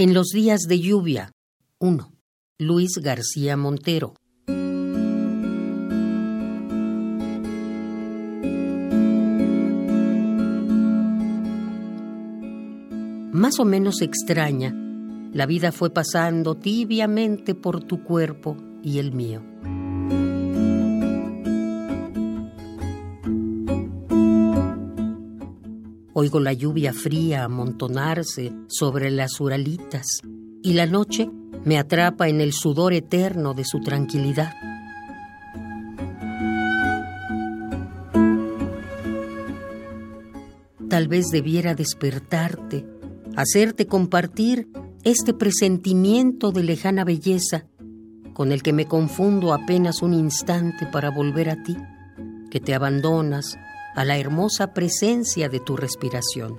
En los días de lluvia. 1. Luis García Montero. Más o menos extraña, la vida fue pasando tibiamente por tu cuerpo y el mío. Oigo la lluvia fría amontonarse sobre las uralitas y la noche me atrapa en el sudor eterno de su tranquilidad. Tal vez debiera despertarte, hacerte compartir este presentimiento de lejana belleza con el que me confundo apenas un instante para volver a ti, que te abandonas a la hermosa presencia de tu respiración.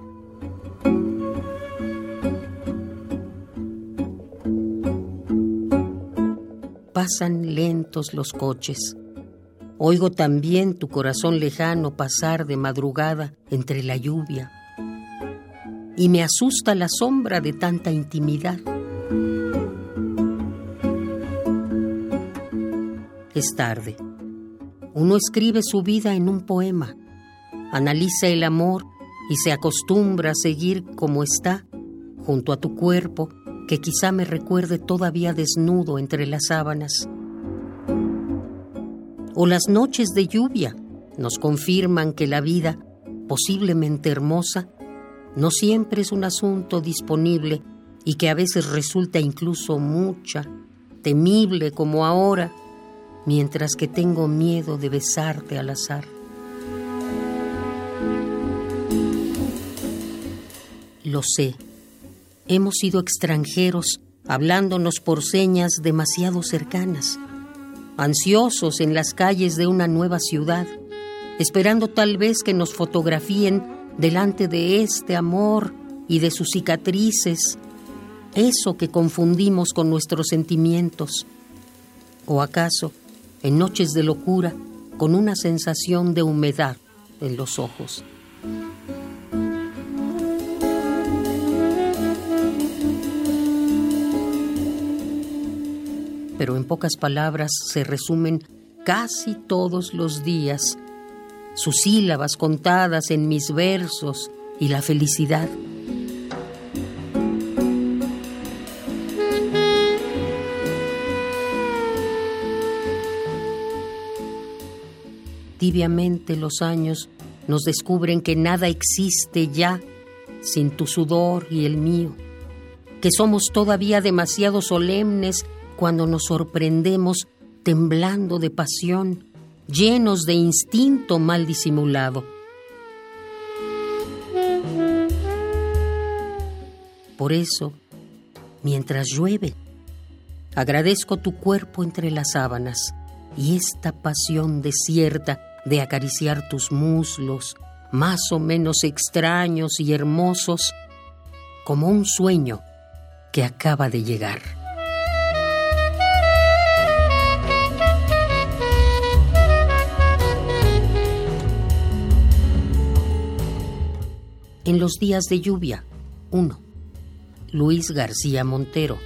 Pasan lentos los coches. Oigo también tu corazón lejano pasar de madrugada entre la lluvia. Y me asusta la sombra de tanta intimidad. Es tarde. Uno escribe su vida en un poema analiza el amor y se acostumbra a seguir como está, junto a tu cuerpo, que quizá me recuerde todavía desnudo entre las sábanas. O las noches de lluvia nos confirman que la vida, posiblemente hermosa, no siempre es un asunto disponible y que a veces resulta incluso mucha, temible como ahora, mientras que tengo miedo de besarte al azar. Lo sé. Hemos sido extranjeros, hablándonos por señas demasiado cercanas, ansiosos en las calles de una nueva ciudad, esperando tal vez que nos fotografíen delante de este amor y de sus cicatrices, eso que confundimos con nuestros sentimientos. ¿O acaso, en noches de locura, con una sensación de humedad en los ojos? Pocas palabras se resumen casi todos los días, sus sílabas contadas en mis versos y la felicidad. Tibiamente los años nos descubren que nada existe ya sin tu sudor y el mío, que somos todavía demasiado solemnes cuando nos sorprendemos temblando de pasión, llenos de instinto mal disimulado. Por eso, mientras llueve, agradezco tu cuerpo entre las sábanas y esta pasión desierta de acariciar tus muslos, más o menos extraños y hermosos, como un sueño que acaba de llegar. En los días de lluvia. 1. Luis García Montero.